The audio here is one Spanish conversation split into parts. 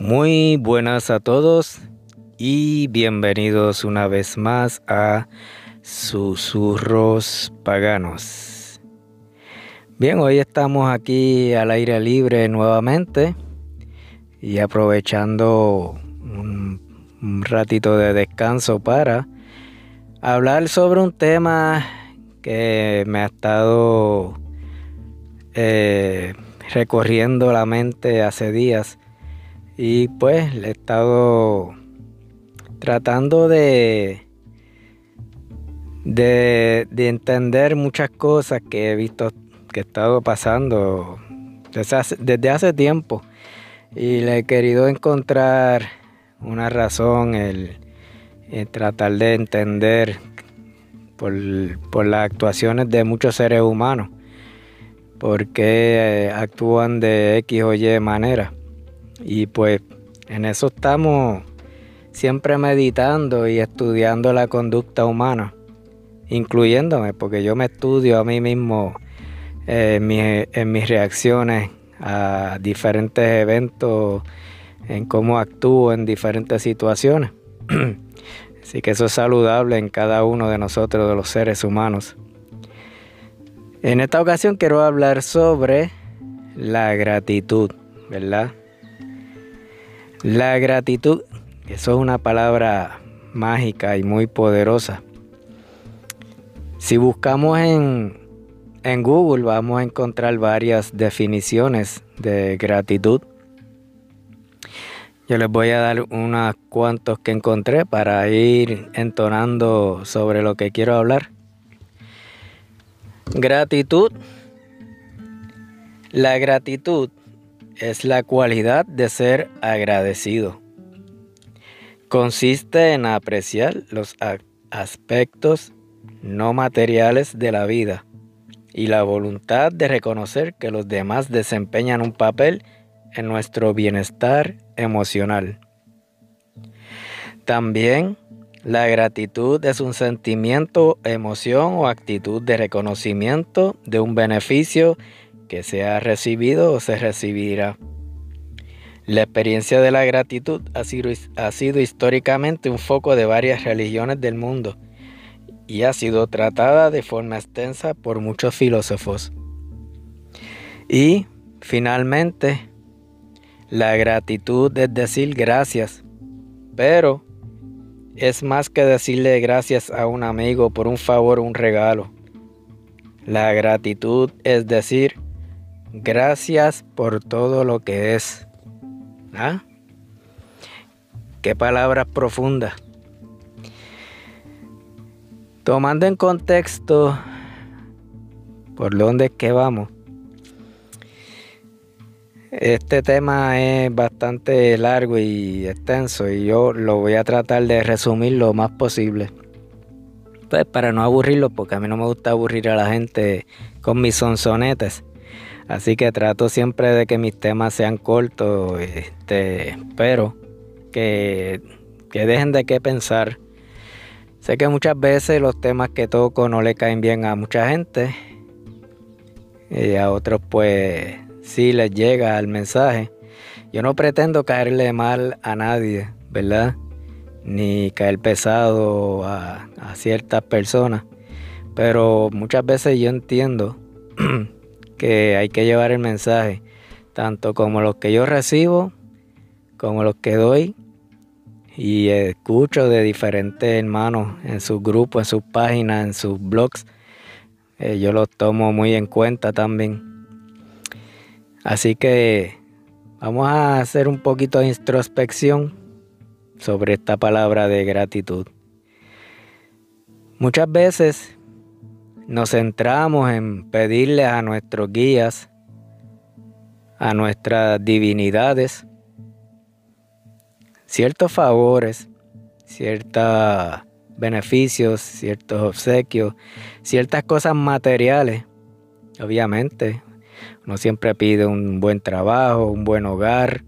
Muy buenas a todos y bienvenidos una vez más a Susurros Paganos. Bien, hoy estamos aquí al aire libre nuevamente y aprovechando un, ratito de descanso para hablar sobre un tema que me ha estado eh, recorriendo la mente hace días y pues le he estado tratando de, de, entender muchas cosas que he visto que he estado pasando desde hace, desde hace tiempo. Y le he querido encontrar una razón, el, tratar de entender por, por, las actuaciones de muchos seres humanos, por qué eh, actúan de X o Y manera. Y pues en eso estamos siempre meditando y estudiando la conducta humana, incluyéndome, porque yo me estudio a mí mismo eh, en, mis reacciones a diferentes eventos, en cómo actúo en diferentes situaciones. Así que eso es saludable en cada uno de nosotros, de los seres humanos. En esta ocasión quiero hablar sobre la gratitud, ¿verdad? La gratitud, eso es una palabra mágica y muy poderosa. Si buscamos en, en Google vamos a encontrar varias definiciones de gratitud. Yo les voy a dar unas cuantos que encontré para ir entonando sobre lo que quiero hablar. Gratitud. La gratitud es la cualidad de ser agradecido. Consiste en apreciar los aspectos no materiales de la vida y la voluntad de reconocer que los demás desempeñan un papel en nuestro bienestar emocional. También la gratitud es un sentimiento, emoción o actitud de reconocimiento de un beneficio que se ha recibido o se recibirá. La experiencia de la gratitud ha sido, ha sido, históricamente un foco de varias religiones del mundo y ha sido tratada de forma extensa por muchos filósofos. Y, finalmente, la gratitud es decir gracias, pero es más que decirle gracias a un amigo por un favor o un regalo. La gratitud es decir Gracias por todo lo que es. ¿Ah? Qué palabras profundas. Tomando en contexto por dónde es que vamos. Este tema es bastante largo y extenso y yo lo voy a tratar de resumir lo más posible. Pues para no aburrirlo, porque a mí no me gusta aburrir a la gente con mis sonsonetes. Así que trato siempre de que mis temas sean cortos, este, pero que, dejen de qué pensar. Sé que muchas veces los temas que toco no le caen bien a mucha gente y a otros pues sí les llega el mensaje. Yo no pretendo caerle mal a nadie, ¿verdad? Ni caer pesado a, a ciertas personas. Pero muchas veces yo entiendo que hay que llevar el mensaje, tanto como los que yo recibo, como los que doy y escucho de diferentes hermanos en sus grupos, en sus páginas, en sus blogs. Eh, yo los tomo muy en cuenta también. Así que vamos a hacer un poquito de introspección sobre esta palabra de gratitud. Muchas veces nos centramos en pedirle a nuestros guías, a nuestras divinidades, ciertos favores, ciertos beneficios, ciertos obsequios, ciertas cosas materiales. Obviamente, uno siempre pide un buen trabajo, un buen hogar,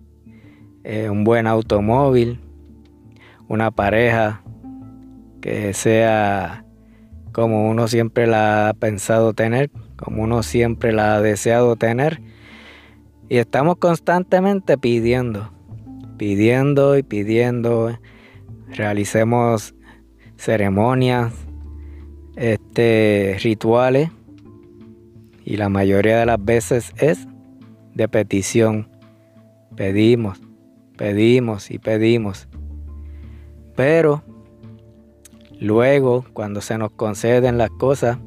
eh, un buen automóvil, una pareja que sea como uno siempre la ha pensado tener, como uno siempre la ha deseado tener. Y estamos constantemente pidiendo. pidiendo y pidiendo, realicemos ceremonias, este, rituales, y la mayoría de las veces es de petición. Pedimos, pedimos y pedimos. Pero luego, cuando se nos conceden las cosas,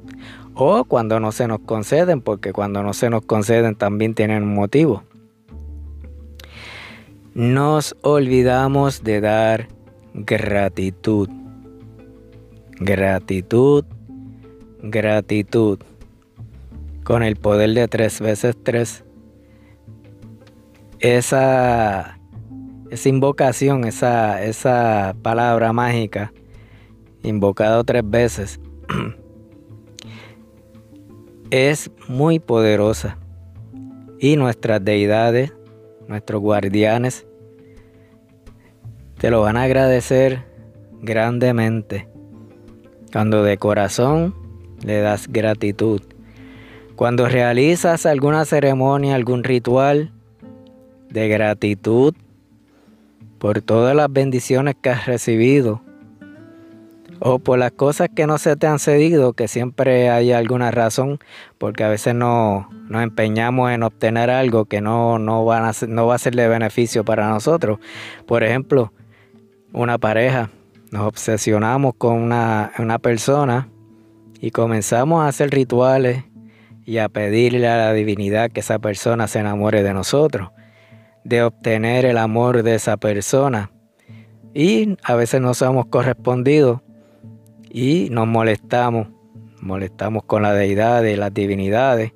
o cuando no se nos conceden, porque cuando no se nos conceden también tienen un motivo, nos olvidamos de dar gratitud. Gratitud, gratitud. Con el poder de tres veces tres. Esa, esa invocación, esa, esa palabra mágica, invocado tres veces, es muy poderosa. Y nuestras deidades nuestros guardianes, te lo van a agradecer grandemente cuando de corazón le das gratitud. Cuando realizas alguna ceremonia, algún ritual de gratitud por todas las bendiciones que has recibido o por las cosas que no se te han cedido, que siempre hay alguna razón, porque a veces no, nos empeñamos en obtener algo que no, no, van a no va a ser de beneficio para nosotros. Por ejemplo, una pareja, nos obsesionamos con una, una persona y comenzamos a hacer rituales y a pedirle a la divinidad que esa persona se enamore de nosotros, de obtener el amor de esa persona. Y a veces no somos correspondidos y nos molestamos, molestamos con la deidad y las divinidades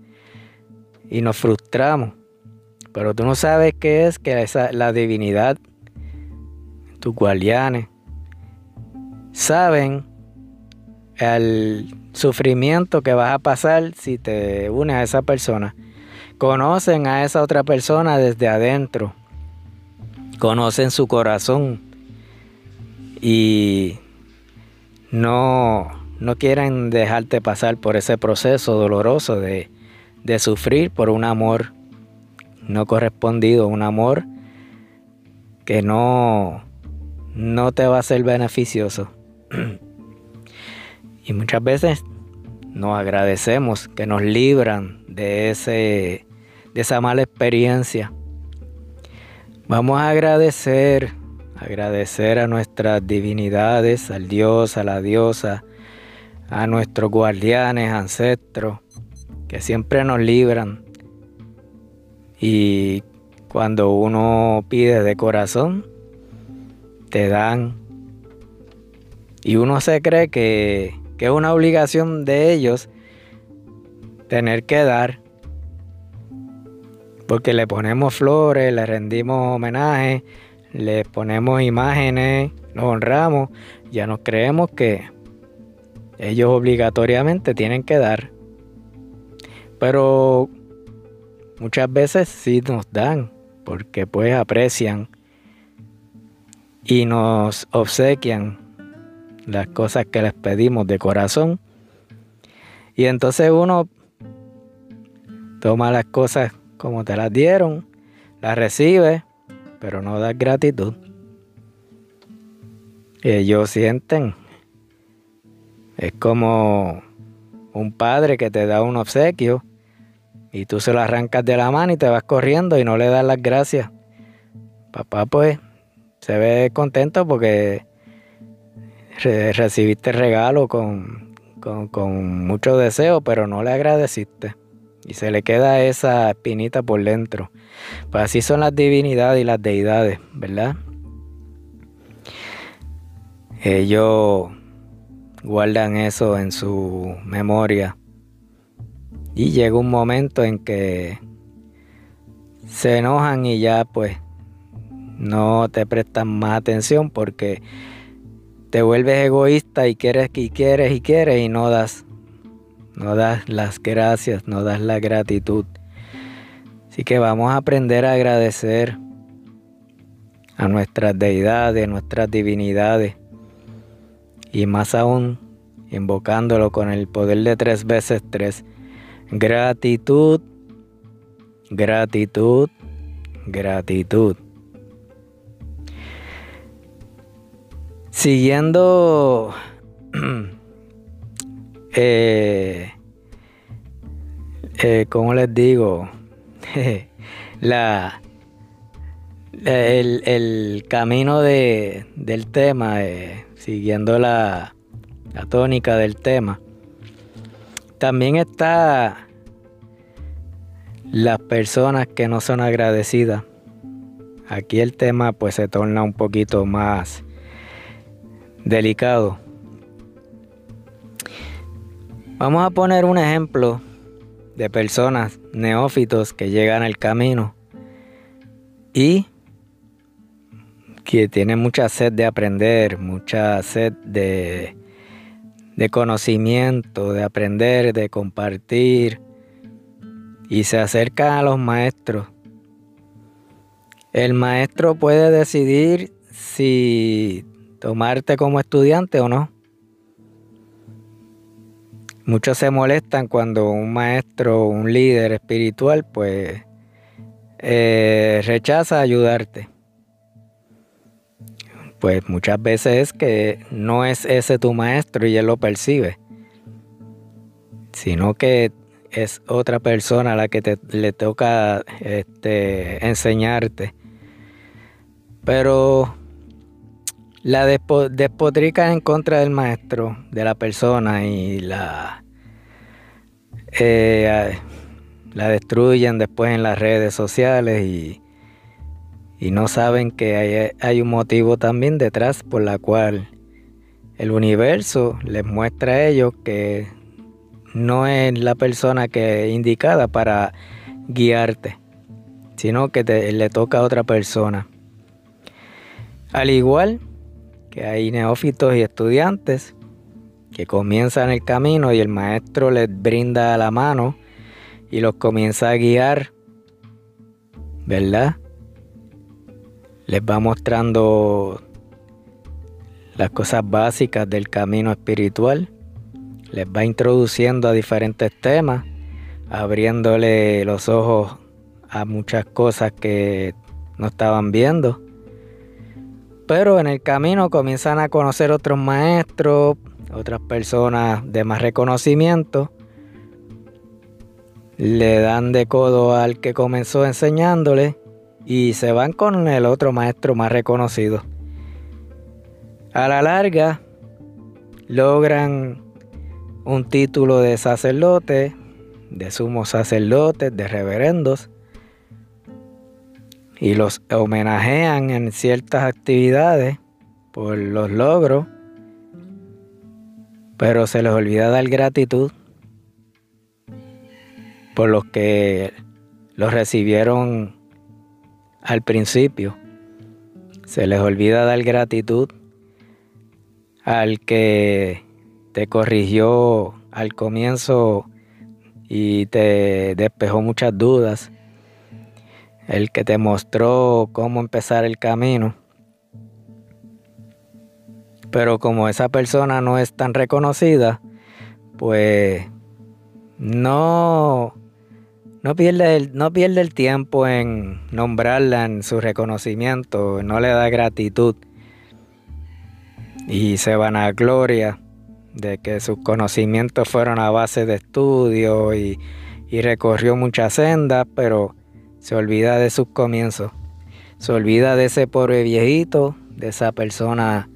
y nos frustramos. Pero tú no sabes qué es que esa, la divinidad, tus guardianes, saben el sufrimiento que vas a pasar si te unes a esa persona. Conocen a esa otra persona desde adentro. Conocen su corazón. Y no, no quieren dejarte pasar por ese proceso doloroso de, de sufrir por un amor no correspondido, un amor que no, no te va a ser beneficioso. y muchas veces nos agradecemos que nos libran de, ese, de esa mala experiencia. Vamos a agradecer agradecer a nuestras divinidades, al Dios, a la diosa, a nuestros guardianes, ancestros, que siempre nos libran. Y cuando uno pide de corazón, te dan. Y uno se cree que, que es una obligación de ellos tener que dar. Porque le ponemos flores, le rendimos homenaje, le ponemos imágenes, nos honramos, ya nos creemos que ellos obligatoriamente tienen que dar. Pero muchas veces sí nos dan, porque pues aprecian y nos obsequian las cosas que les pedimos de corazón. Y entonces uno toma las cosas como te las dieron, las recibe pero no das gratitud. Ellos sienten. Es como un padre que te da un obsequio y tú se lo arrancas de la mano y te vas corriendo y no le das las gracias. Papá pues se ve contento porque recibiste regalo con, con, con mucho deseo, pero no le agradeciste y se le queda esa espinita por dentro. Pues así son las divinidades y las deidades, ¿verdad? Ellos guardan eso en su memoria y llega un momento en que se enojan y ya pues no te prestan más atención porque te vuelves egoísta y quieres y quieres y quieres y no das no das las gracias, no das la gratitud. Así que vamos a aprender a agradecer a nuestras deidades, a nuestras divinidades y más aún invocándolo con el poder de tres veces tres. Gratitud, gratitud, gratitud. Siguiendo, eh, eh, ¿cómo les digo? la, el, camino de, del tema, eh, siguiendo la, la tónica del tema. También está las personas que no son agradecidas. Aquí el tema pues se torna un poquito más delicado. Vamos a poner un ejemplo de personas neófitos que llegan al camino y que tienen mucha sed de aprender, mucha sed de, de conocimiento, de aprender, de compartir, y se acercan a los maestros. El maestro puede decidir si tomarte como estudiante o no. Muchos se molestan cuando un maestro, un líder espiritual, pues eh, rechaza ayudarte. Pues muchas veces es que no es ese tu maestro y él lo percibe, sino que es otra persona a la que te, le toca este, enseñarte. Pero la despotrica en contra del maestro, de la persona y la, eh, la destruyen después en las redes sociales y, y no saben que hay, hay, un motivo también detrás por la cual el universo les muestra a ellos que no es la persona que indicada para guiarte, sino que te, le toca a otra persona. Al igual que hay neófitos y estudiantes que comienzan el camino y el maestro les brinda la mano y los comienza a guiar, ¿verdad? Les va mostrando las cosas básicas del camino espiritual, les va introduciendo a diferentes temas, abriéndole los ojos a muchas cosas que no estaban viendo pero en el camino comienzan a conocer otros maestros, otras personas de más reconocimiento. Le dan de codo al que comenzó enseñándole y se van con el otro maestro más reconocido. A la larga logran un título de sacerdote, de sumo sacerdote, de reverendos y los homenajean en ciertas actividades por los logros, pero se les olvida dar gratitud por los que los recibieron al principio. Se les olvida dar gratitud al que te corrigió al comienzo y te despejó muchas dudas el que te mostró cómo empezar el camino. Pero como esa persona no es tan reconocida, pues no, no, pierde el, no pierde el tiempo en nombrarla en su reconocimiento, no le da gratitud y se van a gloria de que sus conocimientos fueron a base de estudio y, y recorrió muchas sendas, pero se olvida de sus comienzos. Se olvida de ese pobre viejito, de esa persona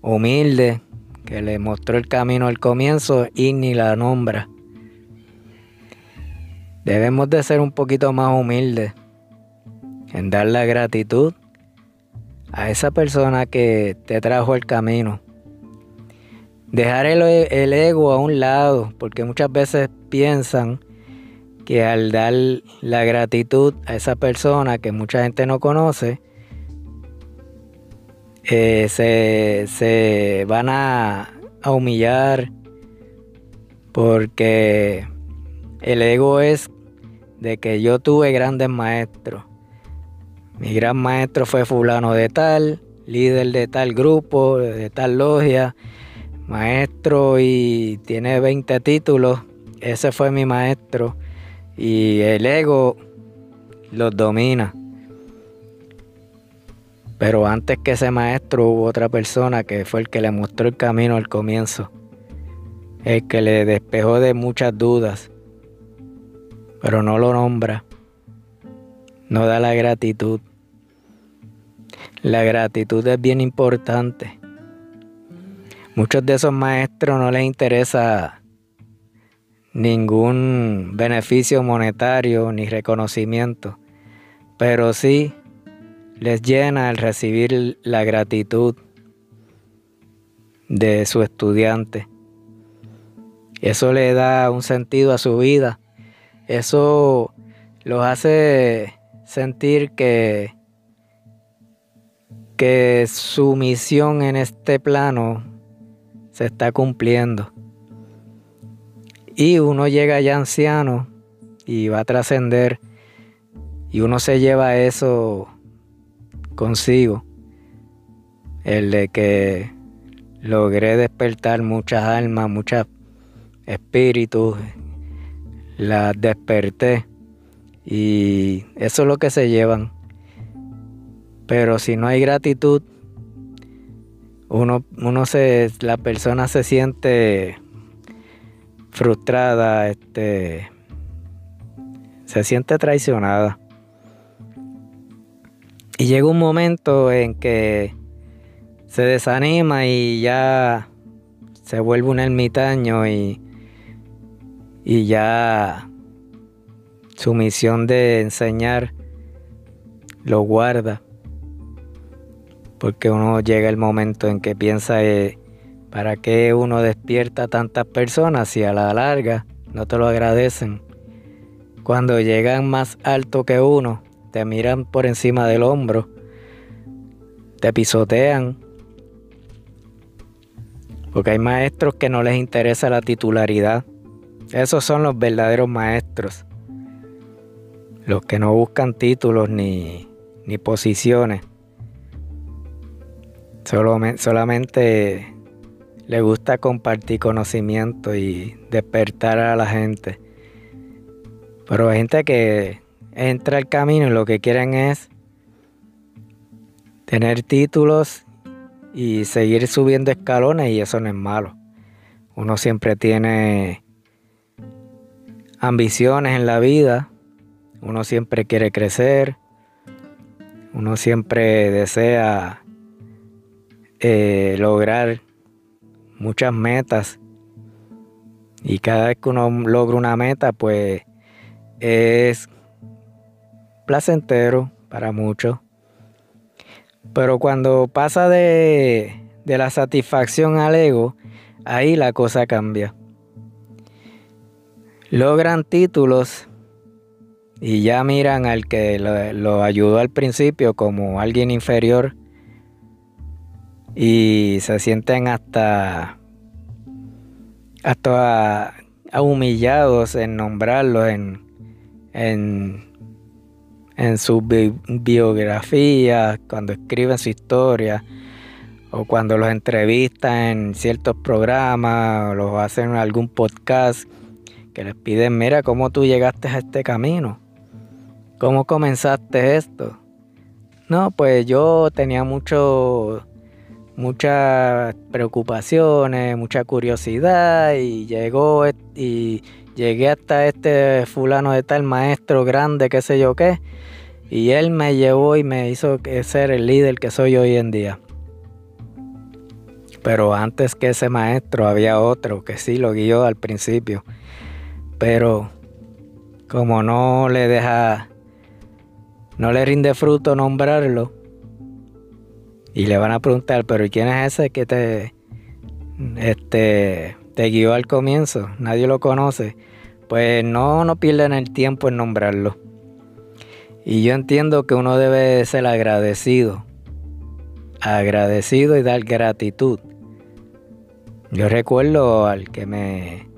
humilde que le mostró el camino al comienzo y ni la nombra. Debemos de ser un poquito más humildes en dar la gratitud a esa persona que te trajo el camino. Dejar el, el ego a un lado, porque muchas veces piensan que al dar la gratitud a esa persona que mucha gente no conoce, eh, se, van a, a humillar porque el ego es de que yo tuve grandes maestros. Mi gran maestro fue fulano de tal, líder de tal grupo, de tal logia, maestro y tiene 20 títulos. Ese fue mi maestro y el ego los domina. Pero antes que ese maestro hubo otra persona que fue el que le mostró el camino al comienzo, el que le despejó de muchas dudas, pero no lo nombra, no da la gratitud. La gratitud es bien importante. Muchos de esos maestros no les interesa ningún beneficio monetario ni reconocimiento, pero sí les llena el recibir la gratitud de su estudiante. Eso le da un sentido a su vida. Eso los hace sentir que, que su misión en este plano se está cumpliendo. Y uno llega ya anciano y va a trascender y uno se lleva eso consigo. El de que logré despertar muchas almas, muchos espíritus, las desperté y eso es lo que se llevan. Pero si no hay gratitud, uno, uno se, la persona se siente frustrada, este, se siente traicionada. Y llega un momento en que se desanima y ya se vuelve un ermitaño y, y ya su misión de enseñar lo guarda. Porque uno llega el momento en que piensa, eh, ¿Para qué uno despierta a tantas personas si a la larga no te lo agradecen? Cuando llegan más alto que uno, te miran por encima del hombro, te pisotean. Porque hay maestros que no les interesa la titularidad. Esos son los verdaderos maestros. Los que no buscan títulos ni, ni posiciones. solamente le gusta compartir conocimiento y despertar a la gente. Pero hay gente que entra al camino y lo que quieren es tener títulos y seguir subiendo escalones y eso no es malo. Uno siempre tiene ambiciones en la vida, uno siempre quiere crecer, uno siempre desea eh, lograr muchas metas. Y cada vez que uno logra una meta, pues es placentero para muchos. Pero cuando pasa de, de la satisfacción al ego, ahí la cosa cambia. Logran títulos y ya miran al que lo, lo, ayudó al principio como alguien inferior y se sienten hasta, hasta humillados en nombrarlos en, en, en sus biografías, cuando escriben su historia o cuando los entrevistan en ciertos programas o los hacen en algún podcast que les piden, mira cómo tú llegaste a este camino, cómo comenzaste esto. No, pues yo tenía mucho muchas preocupaciones, mucha curiosidad y llegó y llegué hasta este fulano de tal maestro grande, qué sé yo qué, y él me llevó y me hizo ser el líder que soy hoy en día. Pero antes que ese maestro había otro que sí lo guió al principio, pero como no le deja, no le rinde fruto nombrarlo, y le van a preguntar, pero ¿quién es ese que te, este, te guió al comienzo? Nadie lo conoce. Pues no, no pierden el tiempo en nombrarlo. Y yo entiendo que uno debe ser agradecido. Agradecido y dar gratitud. Yo recuerdo al que me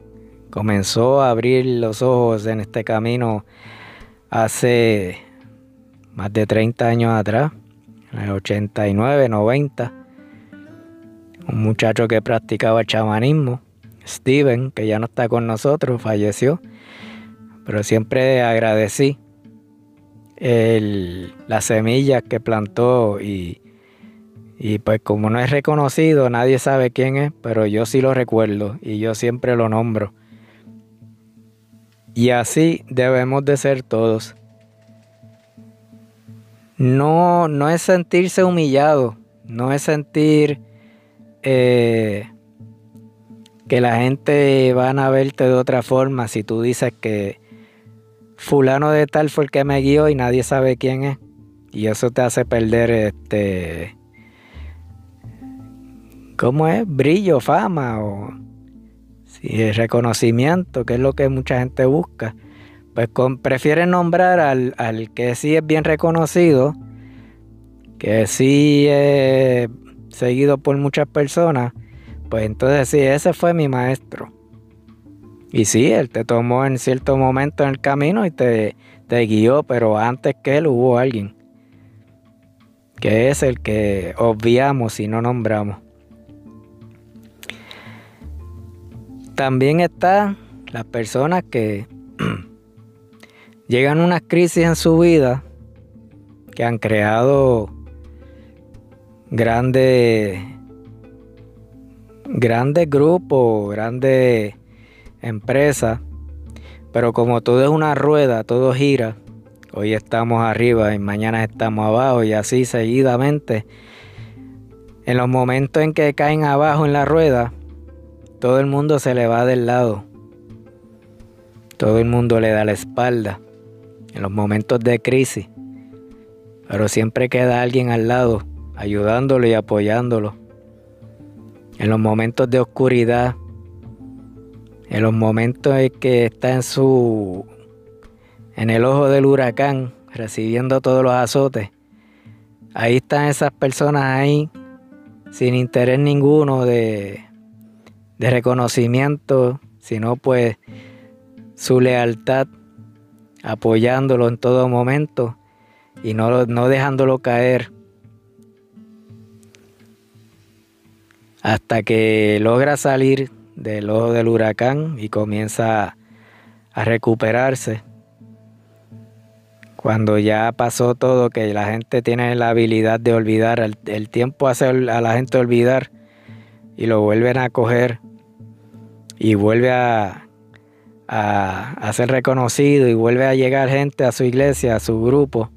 comenzó a abrir los ojos en este camino hace más de 30 años atrás en el 89, 90. Un muchacho que practicaba chamanismo, Steven, que ya no está con nosotros, falleció. Pero siempre agradecí las semillas que plantó y Y pues como no es reconocido, nadie sabe quién es, pero yo sí lo recuerdo y yo siempre lo nombro. Y así debemos de ser todos. No, no es sentirse humillado, no es sentir eh, que la gente van a verte de otra forma si tú dices que fulano de tal fue el que me guió y nadie sabe quién es. Y eso te hace perder este ¿cómo es? brillo, fama o si reconocimiento, que es lo que mucha gente busca. Pues prefieren nombrar al, al, que sí es bien reconocido, que sí es seguido por muchas personas, pues entonces sí, ese fue mi maestro. Y sí, él te tomó en cierto momento en el camino y te, te guió, pero antes que él hubo alguien, que es el que obviamos y no nombramos. También está las personas que llegan unas crisis en su vida que han creado grandes grandes grupos, grandes empresa, pero como todo es una rueda, todo gira, hoy estamos arriba y mañana estamos abajo y así seguidamente, en los momentos en que caen abajo en la rueda, todo el mundo se le va del lado, todo el mundo le da la espalda, en los momentos de crisis, pero siempre queda alguien al lado, ayudándolo y apoyándolo. En los momentos de oscuridad, en los momentos en que está en su en el ojo del huracán recibiendo todos los azotes ahí están esas personas ahí sin interés ninguno de, de reconocimiento sino pues su lealtad apoyándolo en todo momento y no, no dejándolo caer hasta que logra salir del ojo del huracán y comienza a recuperarse. Cuando ya pasó todo, que la gente tiene la habilidad de olvidar, el, tiempo hace a la gente olvidar y lo vuelven a coger y vuelve a, a, ser reconocido y vuelve a llegar gente a su iglesia, a su grupo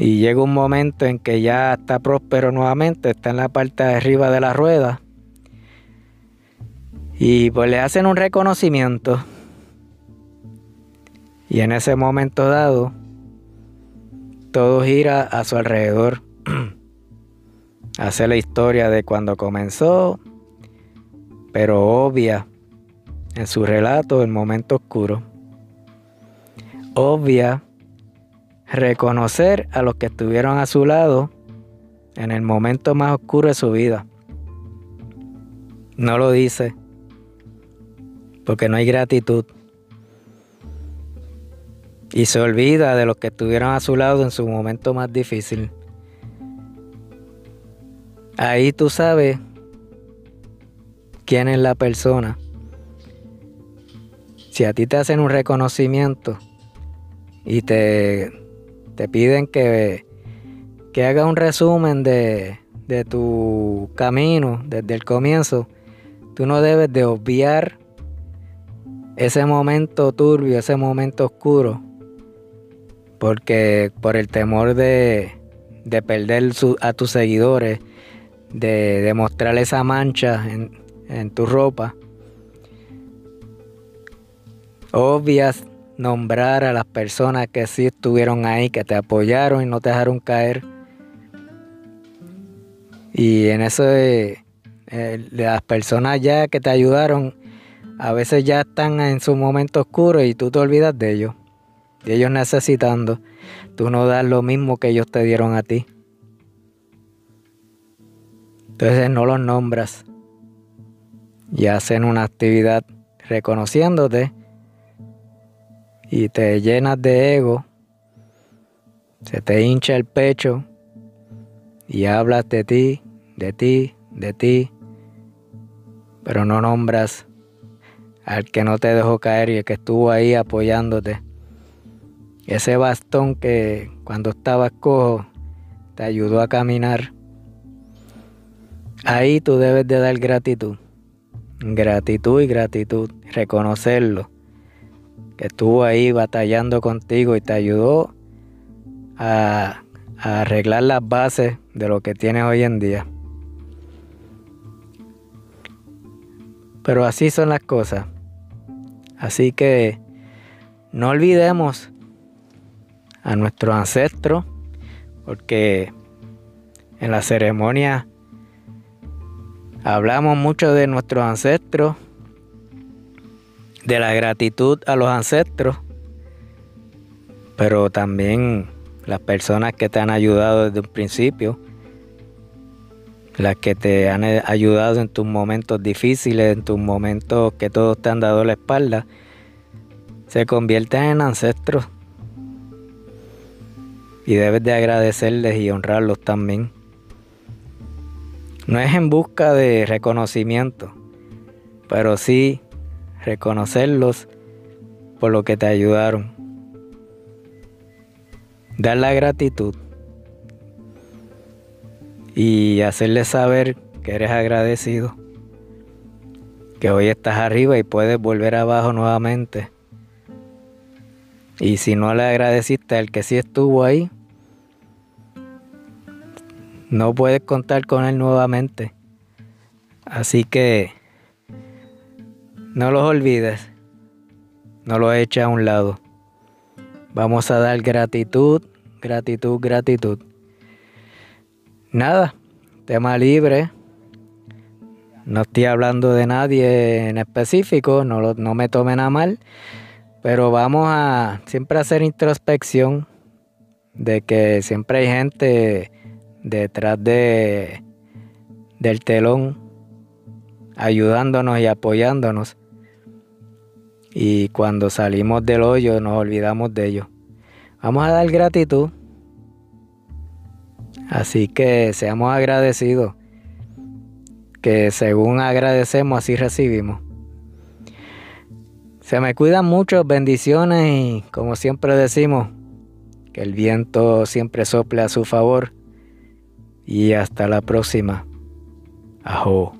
Y llega un momento en que ya está próspero nuevamente, está en la parte de arriba de la rueda. Y pues le hacen un reconocimiento. Y en ese momento dado, todo gira a su alrededor. Hace la historia de cuando comenzó, pero obvia en su relato el momento oscuro. Obvia reconocer a los que estuvieron a su lado en el momento más oscuro de su vida. No lo dice porque no hay gratitud. Y se olvida de los que estuvieron a su lado en su momento más difícil. Ahí tú sabes quién es la persona. Si a ti te hacen un reconocimiento y te te piden que, que hagas un resumen de, de tu camino desde el comienzo, tú no debes de obviar ese momento turbio, ese momento oscuro, porque por el temor de, de perder a tus seguidores, de, de mostrar esa mancha en, en tu ropa, obvias nombrar a las personas que sí estuvieron ahí, que te apoyaron y no te dejaron caer. Y en eso de, eh, las personas ya que te ayudaron, a veces ya están en su momento oscuro y tú te olvidas de ellos. De ellos necesitando. Tú no das lo mismo que ellos te dieron a ti. Entonces no los nombras. Y hacen una actividad reconociéndote y te llenas de ego, se te hincha el pecho y hablas de ti, de ti, de ti, pero no nombras al que no te dejó caer y el que estuvo ahí apoyándote. Ese bastón que cuando estabas cojo te ayudó a caminar, ahí tú debes de dar gratitud. Gratitud y gratitud, reconocerlo. Que estuvo ahí batallando contigo y te ayudó a, arreglar las bases de lo que tienes hoy en día. Pero así son las cosas. Así que no olvidemos a nuestros ancestros, porque en la ceremonia hablamos mucho de nuestros ancestros, de la gratitud a los ancestros, pero también las personas que te han ayudado desde un principio, las que te han ayudado en tus momentos difíciles, en tus momentos que todos te han dado la espalda, se convierten en ancestros y debes de agradecerles y honrarlos también. No es en busca de reconocimiento, pero sí reconocerlos por lo que te ayudaron. Dar la gratitud y hacerles saber que eres agradecido, que hoy estás arriba y puedes volver abajo nuevamente. Y si no le agradeciste al que sí estuvo ahí, no puedes contar con él nuevamente. Así que no los olvides, no los eches a un lado. Vamos a dar gratitud, gratitud, gratitud. Nada, tema libre. No estoy hablando de nadie en específico, no, no me tomen a mal, pero vamos a siempre hacer introspección de que siempre hay gente detrás de, del telón, ayudándonos y apoyándonos. Y cuando salimos del hoyo nos olvidamos de ellos. Vamos a dar gratitud. Así que seamos agradecidos. Que según agradecemos, así recibimos. Se me cuidan mucho, bendiciones y como siempre decimos, que el viento siempre sople a su favor y hasta la próxima. Ajo.